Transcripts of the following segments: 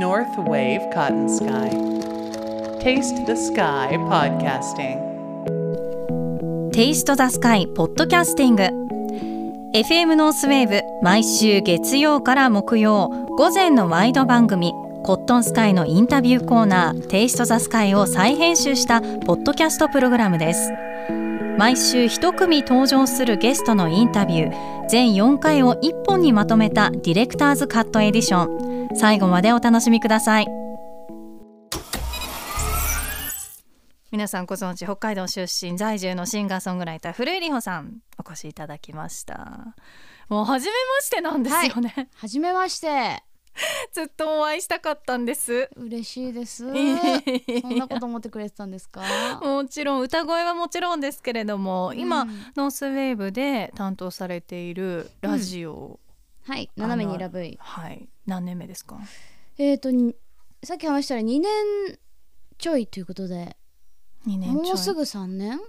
North Wave Cotton Sky. Taste the Sky Podcasting. テイストザスカイポッドキャスティング FM ノースウェーブ毎週月曜から木曜午前のワイド番組コットンスカイのインタビューコーナー Taste the Sky を再編集したポッドキャストプログラムです毎週一組登場するゲストのインタビュー全4回を1本にまとめたディレクターズカットエディション最後までお楽しみください皆さんご存知北海道出身在住のシンガーソングライター古井里穂さんお越しいただきましたもう初めましてなんですよね、はじめまして。ずっとお会いしたかったんです嬉しいです。そんなこと思ってくれてたんですか？もちろん歌声はもちろんですけれども今、うんノースウェーブで担当されているラジオ、はい、斜めにラブイ。はい。何年目ですか？えっ、とにさっき話したら2年ちょいということで、2年ちょい。もうすぐ3年？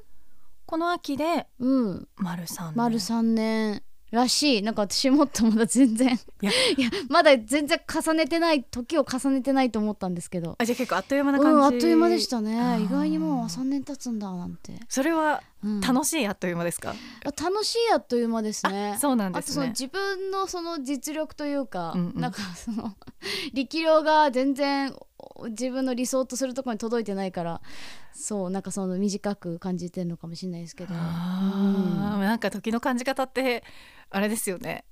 この秋でうん、丸3年。丸3年らしい。なんか私もっとまだ全然。いや。いやまだ全然重ねてない時を重ねてないと思ったんですけど。あじゃあ結構あっという間なう感じ、ん、あっという間でしたあね。ー意外にもう3年経つんだなんて、それはうん。楽しいあっという間ですか、あ楽しいあっという間ですね。あそうなんであとそのすね自分のその実力というか、うんうん。なんかその 力量が全然自分の理想とするところに届いてないからそうなんかその短く感じてるのかもしれないですけど、あーなんか時の感じ方ってあれですよね。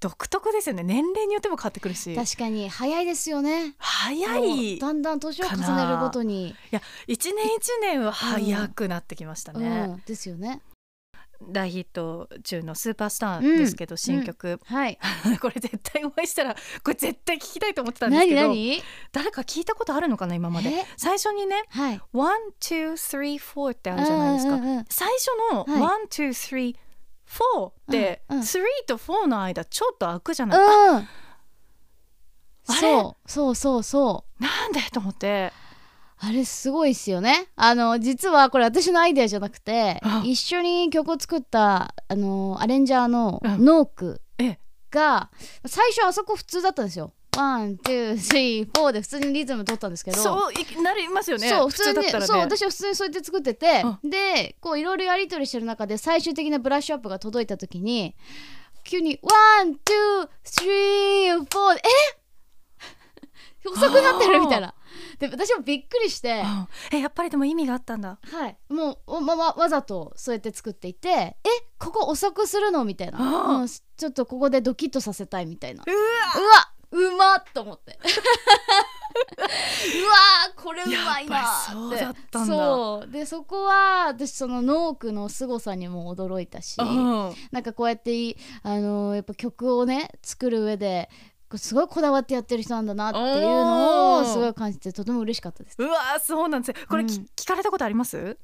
独特ですよね。年齢によっても変わってくるし。うん確かに早いですよね。早い。いだんだん年を重ねるごとに、や一年一年は早くなってきましたうね、ん、ですよね。大ヒット中のスーパースターですけど、新曲、はい。これ絶対お会いしたらこれ絶対聞きたいと思ってたんですけど何？何誰か聞いたことあるのかな今まで。え？最初にねはい「one two three four」ってあるじゃないですか、うんうんうん。最初の「はい。one two three four」って、うんうん。3と4の間ちょっと空くじゃない、うん。あれ？そうそうそうそう。なんで？と思って。あれすごいっすよね。あの実はこれ私のアイデアじゃなくてあ。一緒に曲を作ったあのアレンジャーのうん。ノークえ。が最初あそこ普通だったんですよ one、two、three、four で普通にリズム取ったんですけど。そういなりますよね。そう普通にね。そう私は普通にそうやって作っててうでこういろいろやり取りしてる中で最終的なブラッシュアップが届いた時に急に one、two、three、four え？遅くなってるみたいな。で私もびっくりして。うん。えやっぱりでも意味があったんだ。はい、もうおままわざとそうやって作っていてえ？ここ遅くするの？みたいな、うん。ちょっとここでドキッとさせたいみたいな。うわ。うわうまっと思って。うわこれうまいなやっぱりそうだったんだ。そう。でそこは私そのノークの凄さにも驚いたしうん。なんかこうやっていあのやっぱ曲をね作る上ですごいこだわってやってる人なんだなっていうのをすごい感じてとても嬉しかったです。うわそうなんです。よこれ、きうん。聞かれたことあります？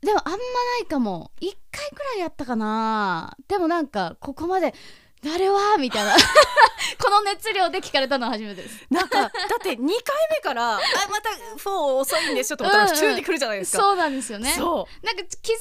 でもあんまないかも。1回くらいやったかなでもなんかここまで「誰は?」みたいな。この熱量で聞かれたのは初めてです。なんかだって2回目からあまた4遅いんでしょと思ったらうんうん普通に来るじゃないですか、そうなんですよね。そう。なんか気づ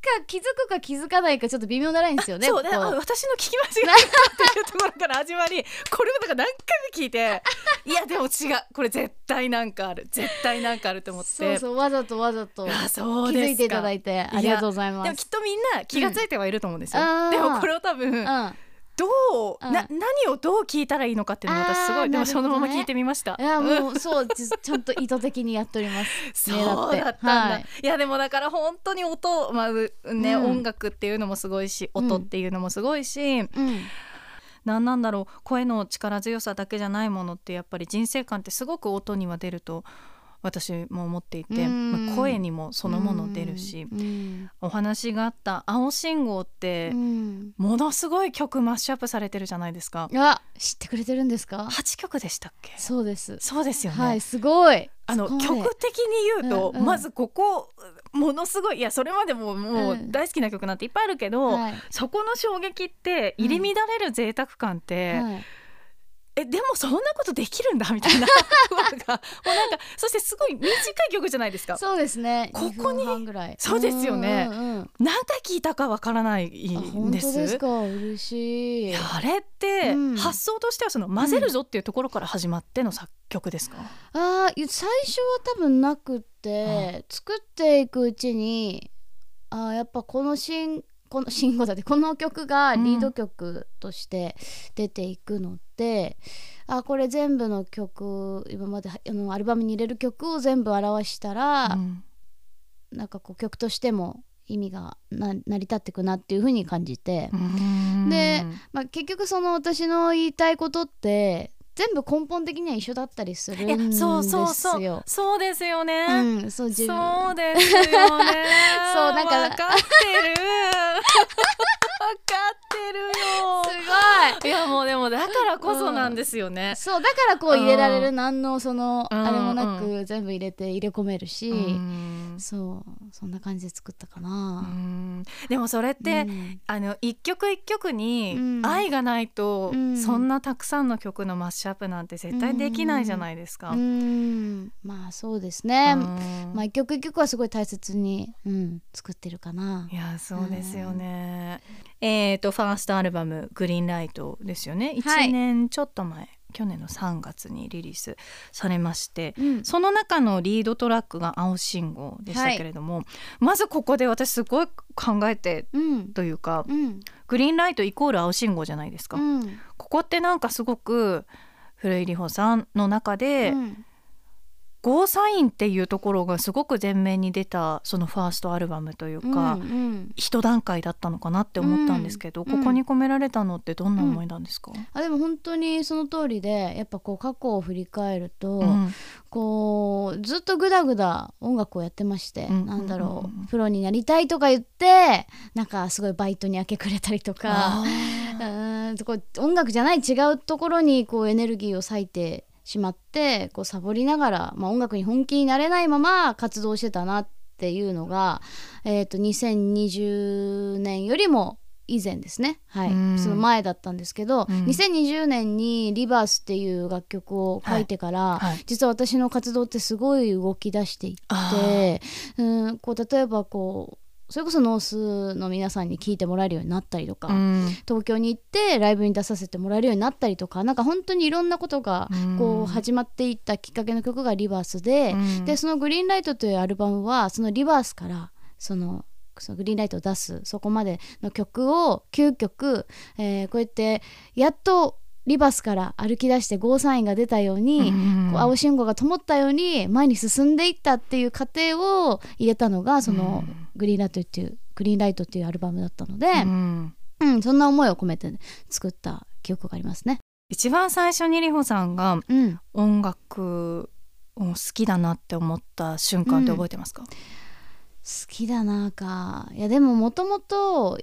か気づくか気づかないかちょっと微妙なラインですよねそう。であこう私の聞き間違いだっていうところから始まり これをだから何回も聞いて いやでも違う。これ絶対なんかある。絶対なんかあると思って。そうそうわざとわざと気づいていただいてありがとうございます。でもきっとみんな気がついてはいると思うんですよ、うん。でもこれを多分うんどう、うん。な何をどう聞いたらいいのかっていうのを私すごいでもそのまま聞いてみました。いやうん。もうそうじちゃんと意図的にやっております。ねそうだったんだ、はい。い、やでもだから本当に音、まあうねうん。音楽っていうのもすごいしうん。音っていうのもすごいし、うん。なんなんだろう声の力強さだけじゃないものってやっぱり人生観ってすごく音には出ると私も思っていて、うん。まあ声にもそのもの出るし、うん。お話があった「青信号」ってうん。ものすごい曲マッシュアップされてるじゃないですか。あ知ってくれてるんですか？8曲でしたっけ？そうです。そうですよね。はいすごい。あの曲的に言うと、うんうん。まずここものすごいいやそれまでももううん。大好きな曲なんていっぱいあるけど、はい。そこの衝撃って入り乱れる贅沢感って、はいえでもそんなことできるんだみたいな もうなんかそしてすごい短い曲じゃないですか。そうですね。ここに2分半ぐらい。そうですよね。うんうんうん。何回聞いたかわからないあんです。本当ですか？嬉しい。あれってうん。発想としてはその混ぜるぞっていうところから始まっての作曲ですか、あーい最初は多分なくって、作っていくうちにあーやっぱこの新この新語だってこの曲がリード曲として出ていくので、あこれ全部の曲今まであのアルバムに入れる曲を全部表したら、うん。なんかこう曲としても意味がな成り立ってくなっていう風に感じて、うん。でまあ、結局その私の言いたいことって全部根本的には一緒だったりするんですよ。そうそうそう。そうですよね、うん、そう自分。そうですよね。そうなんか分かってる。分かっるよ。すごい。いやもうでもだからこそなんですよね、そうだからこう入れられるうん。何のそのうん。あれもなく全部入れて入れ込めるし、うん。そうそんな感じで作ったかうな。ん。でもそれって、うん。あの一曲一曲にうん。愛がないと、うん。そんなたくさんの曲のマッシュアップなんて絶対できないじゃないですか。うん。まあそうですね。うん。まあ一曲一曲はすごい大切に、うん、作ってるかな。いやそうですよね。えっ、とファーストアルバム「グリーンライト」ですよね。はい。1年ちょっと前、去年の3月にリリースされましてうん。その中のリードトラックが「青信号」でしたけれども、まずここで私すごい考えてうん。というかうんグリーンライトイコール青信号じゃないですか。うんここってなんかすごく古井里穂さんの中で、うんゴーサインっていうところがすごく前面に出たそのファーストアルバムというか、うんうん。一段階だったのかなって思ったんですけど、うんここに込められたのってどんな思いなんですか、あでも本当にその通りでやっぱこう過去を振り返ると、うん。こうずっとグダグダ音楽をやってまして、うん。なんだろう、うんうんうんプロになりたいとか言ってなんかすごいバイトに明け暮れたりとかあうーんこう音楽じゃない違うところにこうエネルギーを割いてしまってこうサボりながら、まあ、音楽に本気になれないまま活動してたなっていうのが、えー、と2020年よりも以前ですね、はい。うん。その前だったんですけど、うん。2020年に「リバース」っていう楽曲を書いてから、はい。実は私の活動ってすごい動き出していあってうんこう例えばこうそれこそノースの皆さんに聞いてもらえるようになったりとか、うん。東京に行ってライブに出させてもらえるようになったりとかなんか本当にいろんなことがこう始まっていったきっかけの曲が「リバースで」うん。でその「グリーンライト」というアルバムはそのリバースからそのそのグリーンライトを出すそこまでの曲を9曲、えーこうやってやっとリバースから歩き出してゴーサインが出たように、うんこう青信号が灯ったように前に進んでいったっていう過程を入れたのがそのうん。グリーンライトっていうグリーンライトっていうアルバムだったので、うん。うん、そんな思いを込めて作った記憶がありますね。一番最初に里穂さんがうん、音楽を好きだなって思った瞬間って覚えてますか、好きだなか。いやでももともと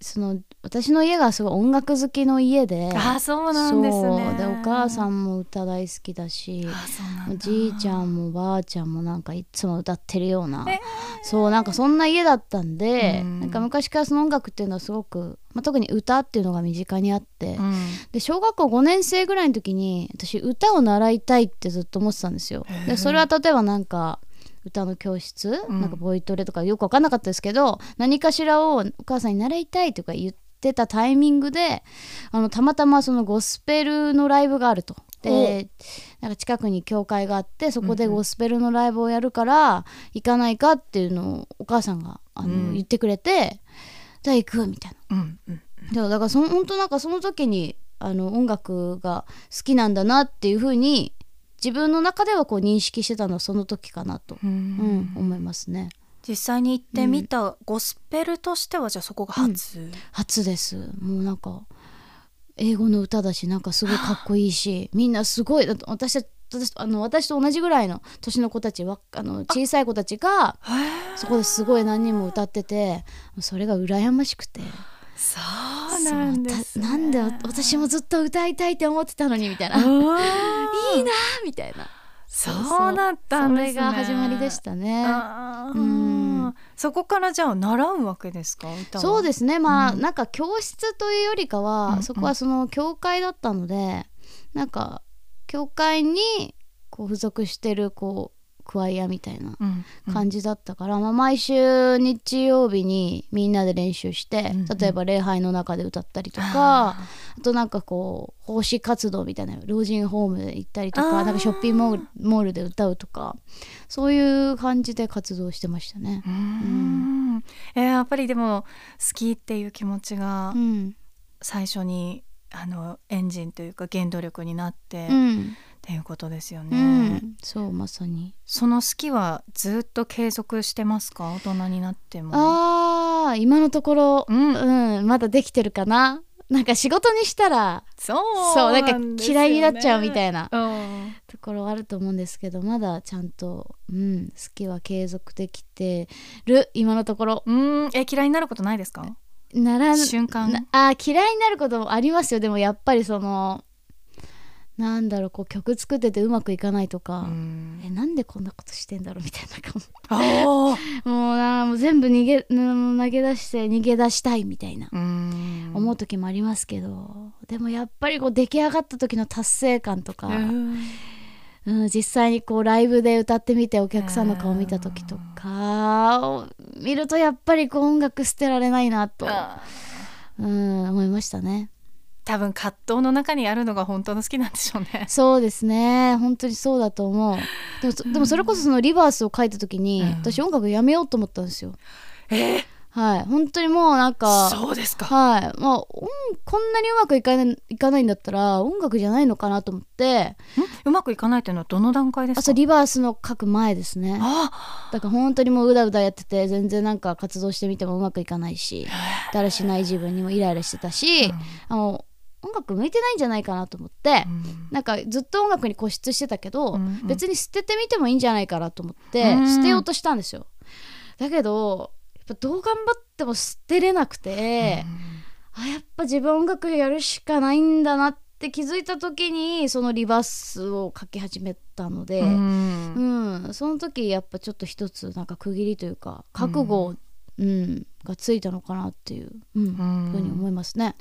その私の家がすごい音楽好きの家でああそうなんですね。でお母さんも歌大好きだしおじいちゃんもばあちゃんもなんかいつも歌ってるような、えそうなんかそんな家だったんで、うん。なんか昔からその音楽っていうのはすごく、まあ、特に歌っていうのが身近にあって、うん。で小学校5年生ぐらいの時に私歌を習いたいってずっと思ってたんですよ。でそれは例えばなんか歌の教室、うん。なんかボイトレとかよく分かんなかったですけど何かしらをお母さんに習いたいとか言ってたタイミングであのたまたまそのゴスペルのライブがあると。でなんか近くに教会があってそこでゴスペルのライブをやるから行かないかっていうのをお母さんがあの、うん。言ってくれてじゃあ行くみたいな。うんうんでもだからその本当なんかその時にあの音楽が好きなんだなっていう風に自分の中ではこう認識してたのはその時かなと、ううんん思いますね。実際に行ってみたゴスペルとしてはじゃあそこが初、初です。もうなんか英語の歌だしなんかすごいかっこいいしみんなすごい私あの私と同じぐらいの年の子たちはあの小さい子たちがそこですごい何人も歌っててそれが羨ましくてそうなんです、ね、なんで私もずっと歌いたいって思ってたのにみたいな。いいなみたいな。そうだったんですね。それが始まりでしたね。うんそこからじゃあ習うわけですか？そうですね。まあ、うん。なんか教室というよりかは、うんうん。そこはその教会だったのでなんか教会にこう付属してるこうクワイアみたいなうん感じだったから、まあ、毎週日曜日にみんなで練習して、うんうん。例えば礼拝の中で歌ったりとか、あとなんかこう奉仕活動みたいな老人ホームで行ったりとかなんかショッピングモールで歌うとかそういう感じで活動してましたね。うーん。えーやっぱりでも好きっていう気持ちがうん。最初にあのエンジンというか原動力になって、っうんていうことですようね、ん、そうまさに。その好きはずっと継続してますか？大人になっても。あー今のところ、うん。うん、まだできてるかな？なんか仕事にしたらそうそうなんか嫌いになっちゃうみたいな。うん。ところあると思うんですけどまだちゃんと、うん、好きは継続できてる。今のところ。うん。え嫌いになることないですか？ならん瞬間。なあー嫌いになることもありますよ。でもやっぱりそのなんだろうこう曲作っててうまくいかないとか、うん。えなんでこんなことしてんだろうみたいなかも もうなもう全部逃げうん投げ出して逃げ出したいみたいな、うん。思う時もありますけど。でもやっぱりこう出来上がった時の達成感とか、うん。うん、実際にこうライブで歌ってみてお客さんの顔見た時とかを見るとやっぱりこう音楽捨てられないなと、うん、思いましたね。多分葛藤の中にあるのが本当の好きなんでしょうね。そうですね。本当にそうだと思う。でもそでもそれこそそのリバースを書いた時に、うん。私音楽やめようと思ったんですよ。え？ーはい。本当にもうなんかそうですか。はい。まあ、音こんなにうまくいかないいかないんだったら音楽じゃないのかなと思って。ん？うまくいかないというのはどの段階ですか？あそうリバースの書く前ですね。あだから本当にもううだうだやってて全然なんか活動してみてもうまくいかないしだらしない自分にもイライラしてたし、あの音楽向いてないんじゃないかなと思って、うん。なんかずっと音楽に固執してたけど、うんうん。別に捨ててみてもいいんじゃないかなと思って、うん捨てようとしたんですよ。だけどやっぱどう頑張っても捨てれなくて、あやっぱ自分音楽やるしかないんだなって気づいた時にそのリバースを書き始めたので、うん。うん、その時やっぱちょっと一つなんか区切りというか覚悟、うんがついたのかなっていう、うんうん。ふうに思いますね。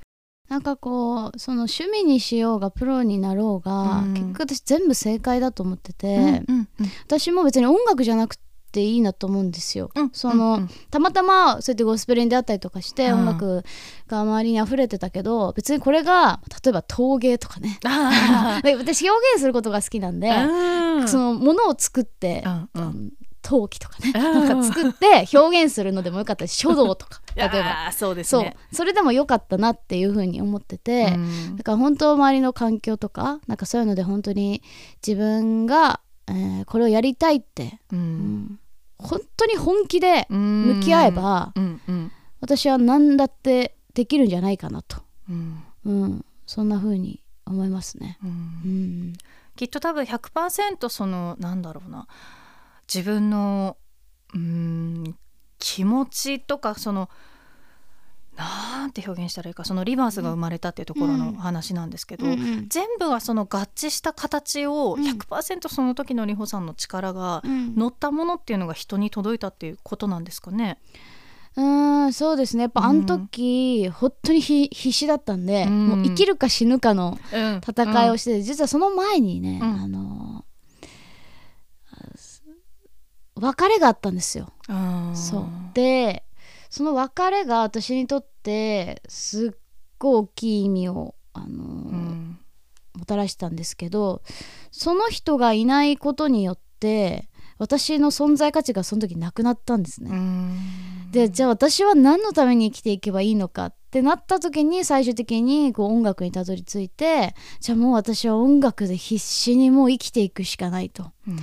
なんかこうその趣味にしようがプロになろうが、うん結局私全部正解だと思ってて、うんうん私も別に音楽じゃなくていいなと思うんですよ。うん。その、うんうん。たまたまそうやってゴスペルに出会ったりとかして、うん。音楽が周りに溢れてたけど別にこれが例えば陶芸とかね。私表現することが好きなんで、ーそのものを作って、うんうんうん陶器とかね、うんなんか作って表現するのでもよかったし書道とか 例えば。そうですそう。ねそれでもよかったなっていうふうに思ってて、うん。だから本当周りの環境とかなんかそういうので本当に自分が、えーこれをやりたいって、ううんん本当に本気で向向き合えば、うん。うん私は何だってできるんじゃないかなと、うん。うん、そんな風に思いますね。うん。うん。きっと多分100%そのなんだろうな自分のうーん気持ちとかそのなんて表現したらいいかそのリバースが生まれたっていうところの話なんですけど、うんうん。全部がその合致した形をうん。100%その時の里穂さんの力がうん。乗ったものっていうのが人に届いたっていうことなんですかね？うーんそうですね。やっぱあの時、本当にひ必死だったんで、うん。もう生きるか死ぬかのうん。戦いをしてて、実はその前にね、うん。あのあす別れがあったんですよ。うんそうでその別れが私にとってすっごい大きい意味を、あのうんもたらしたんですけどその人がいないことによって私の存在価値がその時なくなったんですね。うんでじゃあ私は何のために生きていけばいいのかってなった時に最終的にこう音楽にたどり着いてじゃあもう私は音楽で必死にもう生きていくしかないと。うん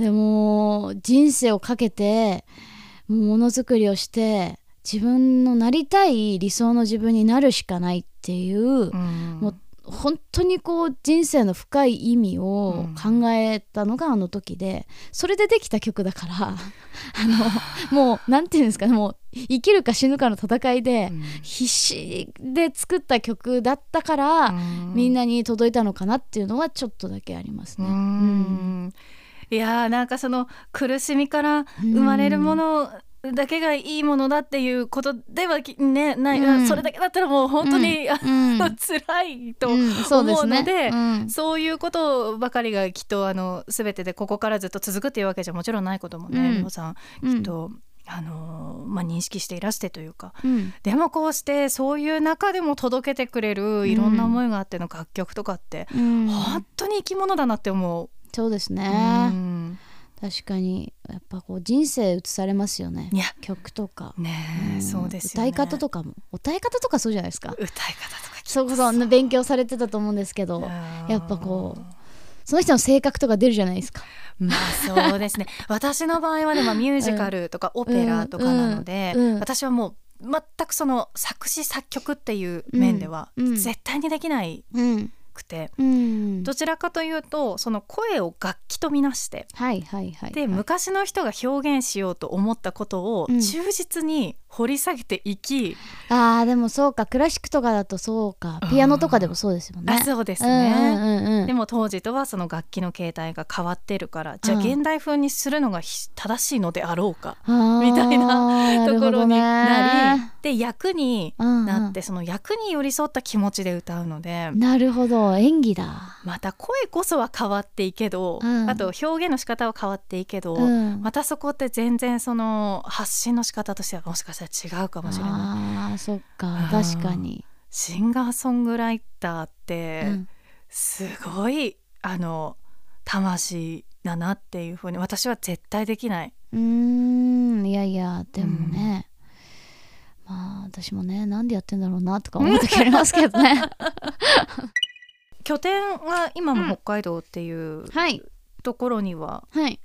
でもう人生をかけてものづくりをして自分のなりたい理想の自分になるしかないっていう、うん。もう本当にこう人生の深い意味を考えたのがあの時でそれでできた曲だから あのもうなんていうんですかねもう生きるか死ぬかの戦いでうん。必死で作った曲だったから、うん。みんなに届いたのかなっていうのはちょっとだけありますうね。んいやーなんかその苦しみから生まれるものだけがいいものだっていうことではきねない、うん。それだけだったらもう本当に、あうん。の辛いと思うのでうん。そういうことばかりがきっとあの全てでここからずっと続くっていうわけじゃもちろんないこともね、うん。さんきっと、あのまあ、認識していらしてというかうん。でもこうしてそういう中でも届けてくれるいろんな思いがあっての楽曲とかって、うん。本当に生き物だなって思う。そうですね、うん。確かにやっぱこう人生映されますよね。曲とか、ねえ、ん。そうですよね。歌い方とかも。歌い方とかそうじゃないですか。歌い方とかそこそ勉強されてたと思うんですけどやっぱこうその人の性格とか出るじゃないですか。まあそうですね。私の場合はでもミュージカルとかオペラとかなので、うん。うん。私はもう全くその作詞作曲っていう面ではうん。うん。絶対にできないうんくて、うん。どちらかというとその声を楽器とみなしてはいはいはいで、はい。昔の人が表現しようと思ったことをうん。忠実に掘り下げていき、あーでもそうか。クラシックとかだとそうか。ピアノとかでもそうですもんね。あそうですうんね。うんうんうん。でも当時とはその楽器の形態が変わってるからじゃあうん現代風にするのがひ正しいのであろうかみたいなところになりで役にうんうん。なってその役に寄り添った気持ちで歌うのでなるほど。演技だ。また声こそは変わっていいけどうん。あと表現の仕方は変わっていいけどうん。またそこって全然その発信の仕方としてはもしかしたら違うかもしれない。あーそっか。うん。確かに、シンガーソングライターってうん。すごいあの魂だなっていうふうに私は絶対できない。うーん。いやいやでもね、まあ私もねなんでやってんだろうなとか思う時ありますけどね。拠点は今も北海道っていうはい。ところには、はい。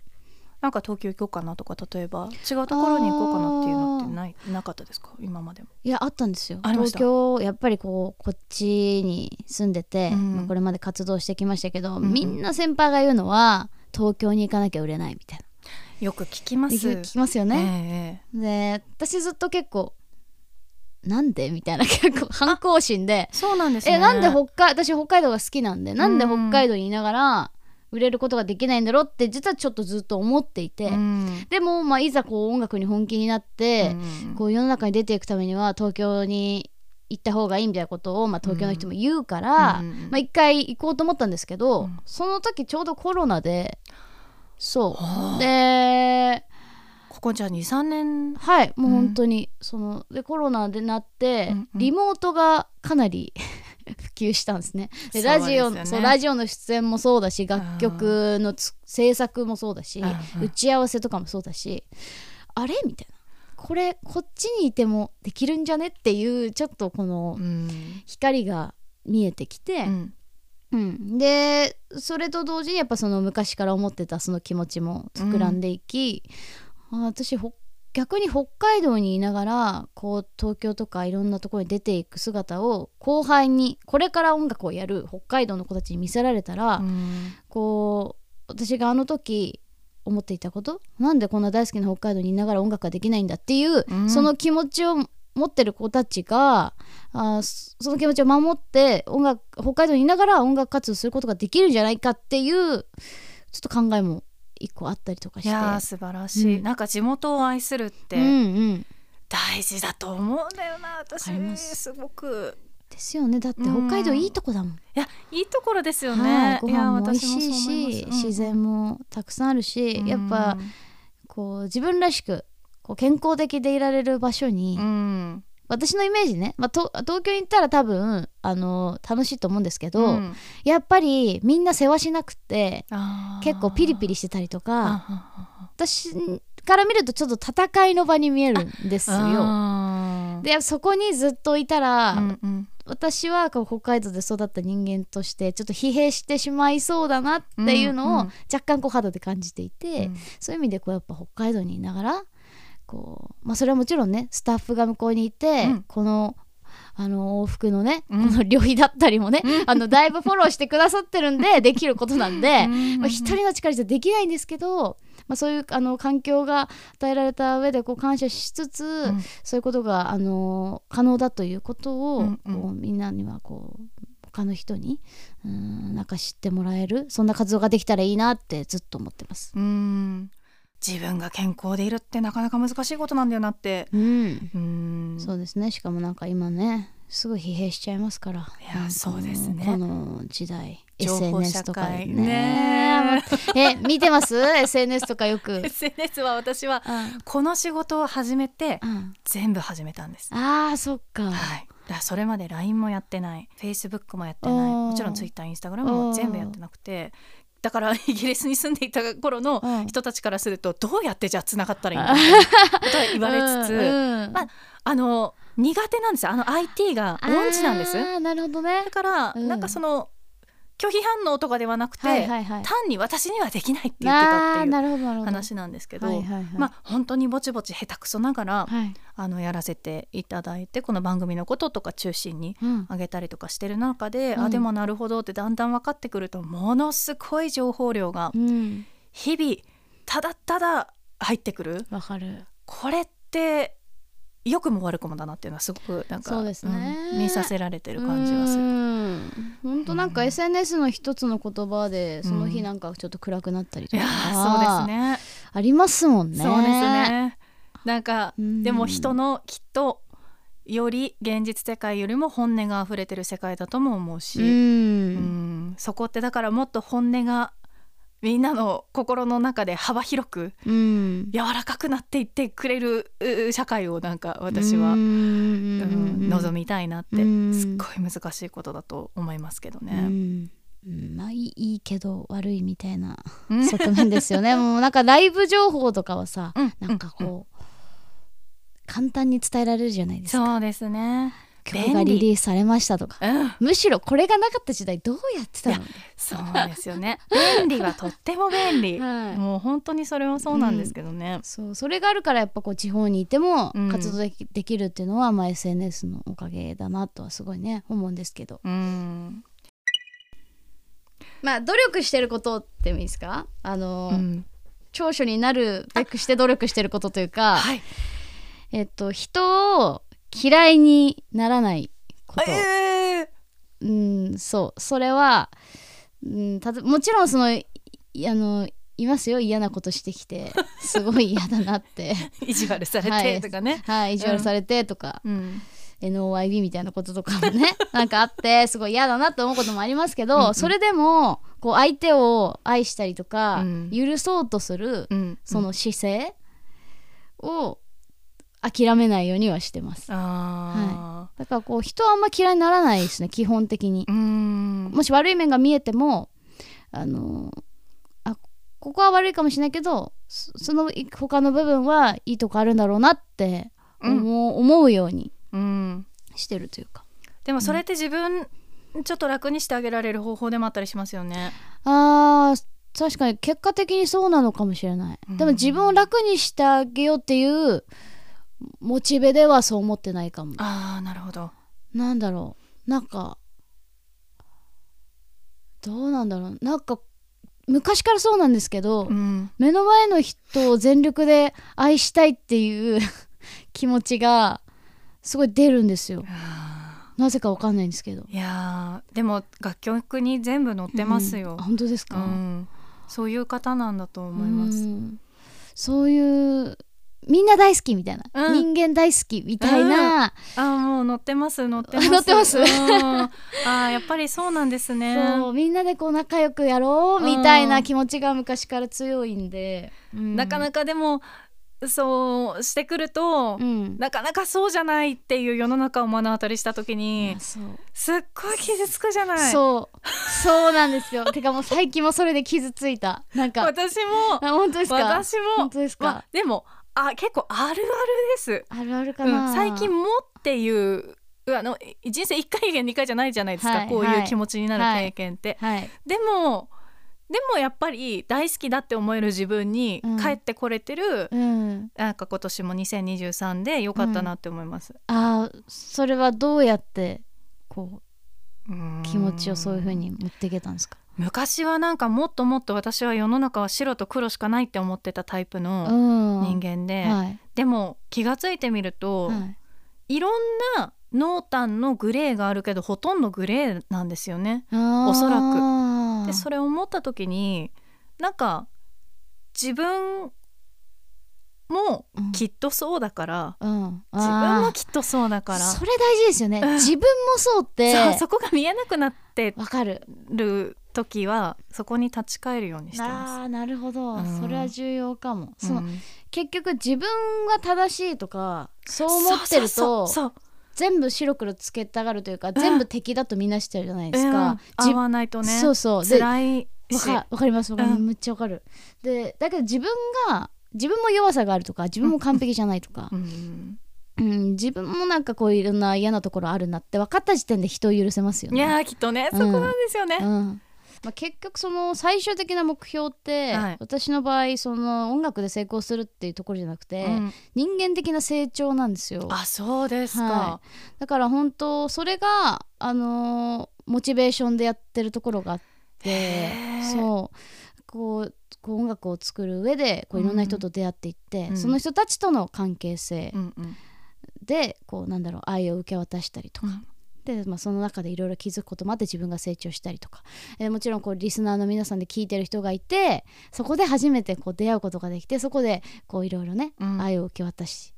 なんか東京行こうかなとか例えば違うところに行こうかなっていうのってないなかったですか？今までも。いやあったんですよ。東京やっぱりこうこっちに住んでて、うん。まあこれまで活動してきましたけど、んうん。みんな先輩が言うのは東京に行かなきゃ売れないみたいな。よく聞きます。聞きますよね、ええ。で私ずっと結構なんで？みたいな結構反抗心で。そうなんですね。えなんで北海私北海道が好きなんでなんで北海道にいながら売れることができないんだろうって実はちょっとずっと思っていて、うん。でも、まあ、いざこう音楽に本気になって、うん。こう世の中に出ていくためには東京に行った方がいいみたいなことを、まあ、東京の人も言うから、うんまあ、一回行こうと思ったんですけど、うん。その時ちょうどコロナでそはあ。うでここじゃあ23年。はいもう本当に、そのでコロナでなって、うんうん。リモートがかなり 普及したんですね。でラジオそうラジオの出演もそうだし楽曲のつ制作もそうだし、うんうん。打ち合わせとかもそうだしあれ？みたいな。これこっちにいてもできるんじゃね？っていうちょっとこのうん。光が見えてきて、うん。うん、でそれと同時にやっぱその昔から思ってたその気持ちも膨らんでいき、あ私ほ逆に北海道にいながらこう東京とかいろんなところに出ていく姿を後輩にこれから音楽をやる北海道の子たちに見せられたら、うん。こう私があの時思っていたことなんでこんな大好きな北海道にいながら音楽ができないんだっていう、うん。その気持ちを持ってる子たちがあその気持ちを守って音楽北海道にいながら音楽活動することができるんじゃないかっていうちょっと考えも一個あったりとかして。いやー素晴らしい、うん。なんか地元を愛するってうんうん。大事だと思うんだよな私。す。すごく。ですよね。だってうん。北海道いいとこだもん、いやいいところですよはい。ね、ごいや飯も美味しいし、ます自然もたくさんあるし、うん。やっぱこう自分らしくこう健康的でいられる場所に、うん私のイメージね、まあ、と東京に行ったら多分あの楽しいと思うんですけど、うん。やっぱりみんな世話しなくて結構ピリピリしてたりとあか私から見るとちょっと戦いの場に見えるんですよ。でそこにずっといたら、うんうん。私はこう北海道で育った人間としてちょっと疲弊してしまいそうだなっていうのをうんうん。若干こう肌で感じていて、うん。そういう意味でこうやっぱ北海道にいながらこう、まあ、それはもちろんねスタッフが向こうにいて、うん。このあの往復のね、うん。この旅費だったりもね、あのだいぶフォローしてくださってるんで できることなんで、うん。まあ、一人の力じゃできないんですけど、まあ、そういうあの環境が与えられた上でこう感謝しつつ、ん。そういうことがあの可能だということを、うんうん。こうみんなにはこう他の人にうんなんか知ってもらえるそんな活動ができたらいいなってずっと思ってます。うん自分が健康でいるってなかなか難しいことなんだよなって。うん。うん。そうですね。しかもなんか今ねすぐ疲弊しちゃいますから。いやそうですね。この時代 SNS 社とかで会ね。え見てます？SNS とかよく、SNS は私はうん。この仕事を始めてうん。全部始めたんです。あーそっか、はい、だそれまで LINE もやってない。Facebook もやってない。もちろん Twitter、Instagram も全部やってなくてだから イギリスに住んでいた頃のうん。人たちからするとどうやってじゃあつながったらいいんだみたいなことは言われつつ、まあ、あの苦手なんですよ。あの IT が音痴なんです。なるほどね。だから、うん。なんかその拒否反応とかではなくて、はいはいはい。単に私にはできないって言ってたっていう話なんですけど、はいはいはい。まあ本当にぼちぼち下手くそながら、はい。あのやらせていただいてこの番組のこととか中心にうん。あげたりとかしてる中で、うん。あでもなるほどってだんだん分かってくるとものすごい情報量がうん。日々ただただ入ってくる。わかる。これって良くも悪くもだなっていうのはすごくなんかね。うん見させられてる感じはする。本当なんかうん。SNS の一つの言葉でその日なんかちょっと暗くなったりといか、そうですね。ありますもんね。そうですね。なんかうん。でも人のきっとより現実世界よりも本音が溢れてる世界だとも思うし、ううんん。そこってだからもっと本音がみんなの心の中で幅広くうん。柔らかくなっていってくれるう社会をなんか私は、ううんん望みたいなってうん。すっごい難しいことだと思いますけどうね。ん。うん。まあいいけど悪いみたいなうん。側面ですよね。もうなんかライブ情報とかはさうんなんかこう簡単に伝えられるじゃないですか。そうですね。曲がリリースされましたとかうん、むしろこれがなかった時代どうやってたの？そうですよね。便利はとっても便利。はいもう本当にそれはそうなんですけどね。そうそれがあるからやっぱこう地方にいてもうん活動でき,、できるっていうのは、まあ、SNS のおかげだなとはすごいね思うんですけどうん。まあ努力してることってもいいですか？あの、うん長所になるべくして努力してることというか、はい。えっと人を嫌いにならないこと、えうんそう。それは、うん、たともちろんそのいあのいますよ。嫌なことしてきて。すごい嫌だなって。ー、意地悪されはい。てとかね。はい意地悪されてとか、うん。NOYB みたいなこととかもね なんかあってすごい嫌だなって思うこともありますけどうんうん。それでもこう相手を愛したりとか、うん。許そうとするうん。その姿勢を諦めないようにはしてます。あだからこう人はあんま嫌いにならないですね基本的に。もし悪い面が見えてもあのあここは悪いかもしれないけどそその他の部分はいいとこあるんだろうなって思う,、思うようにうん。してるというか。でもそれって自分ちょっと楽にしてあげられる方法でもあったりしますよね。あー確かに結果的にそうなのかもしれない、うん。でも自分を楽にしてあげようっていうモチベではそう思ってないかもああなるほど。なんだろうなんかどうなんだろうなんか昔からそうなんですけど、うん。目の前の人を全力で愛したいっていう 気持ちがすごい出るんですよあなぜかわかんないんですけどーいやーでも楽曲に全部載ってますようんあ。本当ですか、うん。そういう方なんだと思います。うんそういうみんな大好きみたいな、うん。人間大好きみたいな、あーもう載ってます載ってます。載ってます。うん、あーやっぱりそうなんですね。そうみんなでこう仲良くやろうみたいな気持ちが昔から強いんで、うん。なかなかでもそうしてくると、うん。なかなかそうじゃないっていう世の中を目の当たりした時いにすっごい傷つくじゃない。そう。そうなんですよ。てかもう最近もそれで傷ついた。なんか。私あ本当ですか？も私も。本当ですか、まあでもあ結構あるあるです。あるあるかうな、ん、最近もっていうあの人生1回や2回じゃないじゃないですか、はいこういう気持ちになるはい経験って。はいでもでもやっぱり大好きだって思える自分にうん。帰ってこれてる、うん。なんか今年も2023で良かったなって思います。あーそれはどうやってこううん。気持ちをそういう風に持っていけたんですか？昔はなんかもっともっと私は世の中は白と黒しかないって思ってたタイプうのん。人間で、はい。でも気がついてみると、はい。い、ろんな濃淡のグレーがあるけどほとんどグレーなんですよね。おそらく。でそれを思った時になんか自分もうん。きっとそうだから、うん、自分あーもきっとそうだから。それ大事ですよね、うん。自分もそうってそうそこが見えなくなってわかる。る時はそこに立ち返るようにしてまあーなるほど、うん。それは重要かも、す。そのうん結局自分が正しいとかそう思ってると全部白黒つけたがるというか、全部敵だとみんなしてるじゃないですか、うん。合わないとね。そうそう。で辛いわしかわかります？わかります、うん。めっちゃわかる。でだけど自分が自分も弱さがあるとか自分も完璧じゃないとか。う、ん。うん。自分もなんかこういろんな嫌なところあるなって分かった時点で人を許せますよね。いやーきっとね。うん。そこなんですよね、うんまあ、結局その最終的な目標って、はい。私の場合その音楽で成功するっていうところじゃなくて、うん。人間的な成長なんですよ。あそうですか、はだから本当それがあのーモチベーションでやってるところがあってそう。こうこう音楽を作る上でこういろんな人と出会っていって、うん。その人たちとの関係性うんうん。でこうなんだろう愛を受け渡したりとか、うんで、まあ、その中でいろいろ気づくこともあって自分が成長したりとか、えーもちろんこうリスナーの皆さんで聞いてる人がいてそこで初めてこう出会うことができてそこでこういろいろね、うん。愛を受け渡し、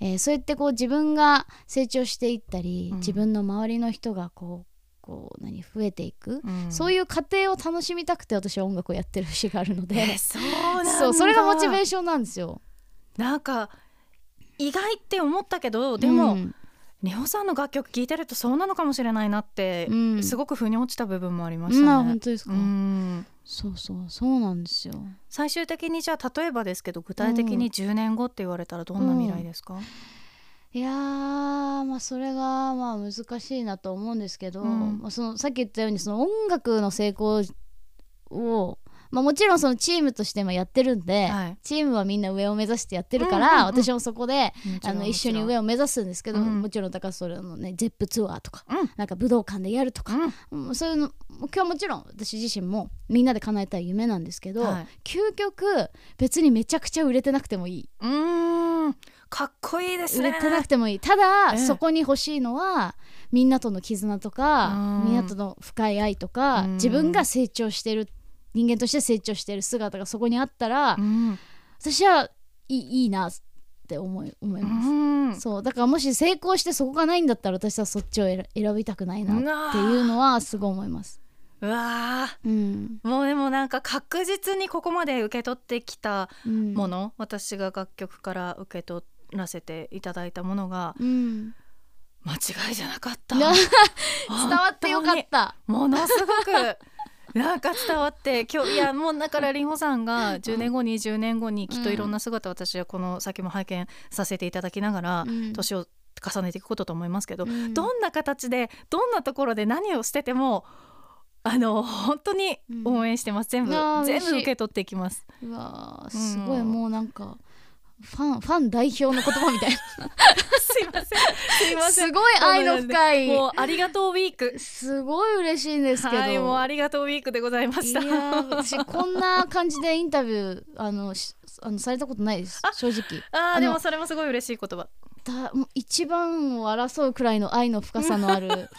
えーそうやってこう自分が成長していったり、うん。自分の周りの人がこうこう何増えていく、うん。そういう過程を楽しみたくて私は音楽をやってる節があるので、えそうそうそれがモチベーションなんですよ。なんか意外って思ったけどでも、うん美穂さんの楽曲聴いてるとそうなのかもしれないなって、うん。すごく腑に落ちた部分もありましたね。本当ですか、うん。そうそうそうなんですよ。最終的にじゃあ例えばですけど具体的に10年後って言われたらどんな未来ですか、いやーまあそれがまあ難しいなと思うんですけど、うん。まあ、そのさっき言ったようにその音楽の成功を、まあ、もちろんそのチームとしてもやってるんで、はい。チームはみんな上を目指してやってるから、うんうんうん。私もそこであの一緒に上を目指すんですけど、うんもちろんだからそれのねゼップツアーとか、うん。なんか武道館でやるとか、うん。うんそういうの今日はもちろん私自身もみんなで叶えたい夢なんですけど、はい。究極別にめちゃくちゃ売れてなくてもいい。うーん。かっこいいですね。売れてなくてもいい。ただ、ええ。そこに欲しいのはみんなとの絆とかうん。みんなとの深い愛とかうん。自分が成長してる人間として成長してる姿がそこにあったら、うん。私はいいいいなって思い思います、うん。そう。だからもし成功してそこがないんだったら私はそっちを選選びたくないなっていうのはすごい思います。うわうん。ーもうでもなんか確実にここまで受け取ってきたうん。もの、私が楽曲から受け取らせていただいたものがうん、間違いじゃなかった。な伝わってよかった。ものすごくなんか伝わって今日いやもうだからりんごさんが10年後20年後にきっといろんな姿私はこの先も拝見させていただきながらうん。年を重ねていくことと思いますけど、うん。どんな形でどんなところで何をしててもあの本当に応援してます、全部全部受け取っていきます。うわーすごいもうなんかファンファン代表の言葉みたいな。すいません。すいません。すごい愛の深い。もうありがとうウィーク。すごい嬉しいんですけど、はいもうありがとうウィークでございました。いやこんな感じでインタビューあのしあのされたことないです。正直。あーあのでもそれもすごい嬉しい言葉。だもう一番を争うくらいの愛の深さのある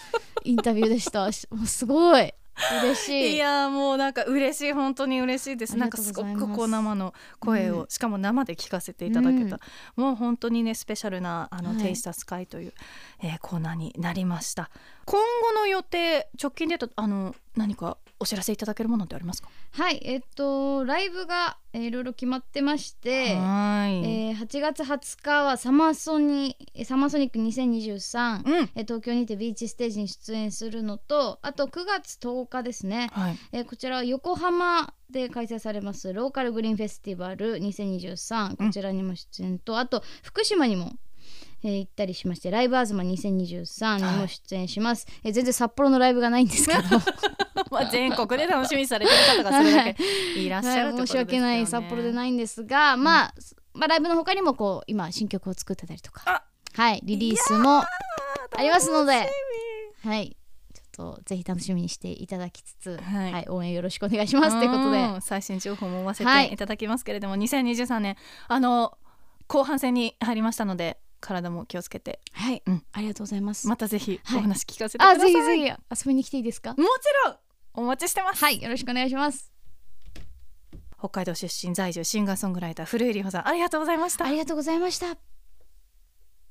インタビューでした。し もうすごい嬉しい。いやーもうなんか嬉しい本当に嬉しいです。なんかすごくこう生の声を、うんしかも生で聞かせていただけた、うんもう本当にねスペシャルなあの、はい。テイスタスカイという、えーコーナーになりました今後の予定直近で言うとあの何かお知らせいただけるものってありますか？はいえっとライブが、えーいろいろ決まってましてはーい、えー8月20日はサマーソニえーサマーソニック2023、うんえー東京にてビーチステージに出演するのとあと9月10日ですね、はい。えーこちらは横浜で開催されますローカルグリーンフェスティバル2023こちらにも出演と、あと福島にも、えー行ったりしましてライブアズマ2023にも出演します、えー全然札幌のライブがないんですけど。まあ全国で楽しみにされてる方がそれだけい。らっしゃるはい申し訳ない札幌でないんですが、まあ、まあライブの他にもこう今新曲を作ってたりとか。あはいリリースもありますので。はい。ちょっとぜひ楽しみにしていただきつつ、ははいい応援よろしくお願いしますということで。うん最新情報も追わせはい。ていただきますけれども、2023年あの後半戦に入りましたので体も気をつけて。はい、うん。ありがとうございます、またぜひはい。お話聞かせてください、あぜひぜひ。遊びに来ていいですか？もちろん。お待ちしてます、はい。よろしくお願いします。北海道出身在住シンガーソングライター古井里穂さんありがとうございました。ありがとうございました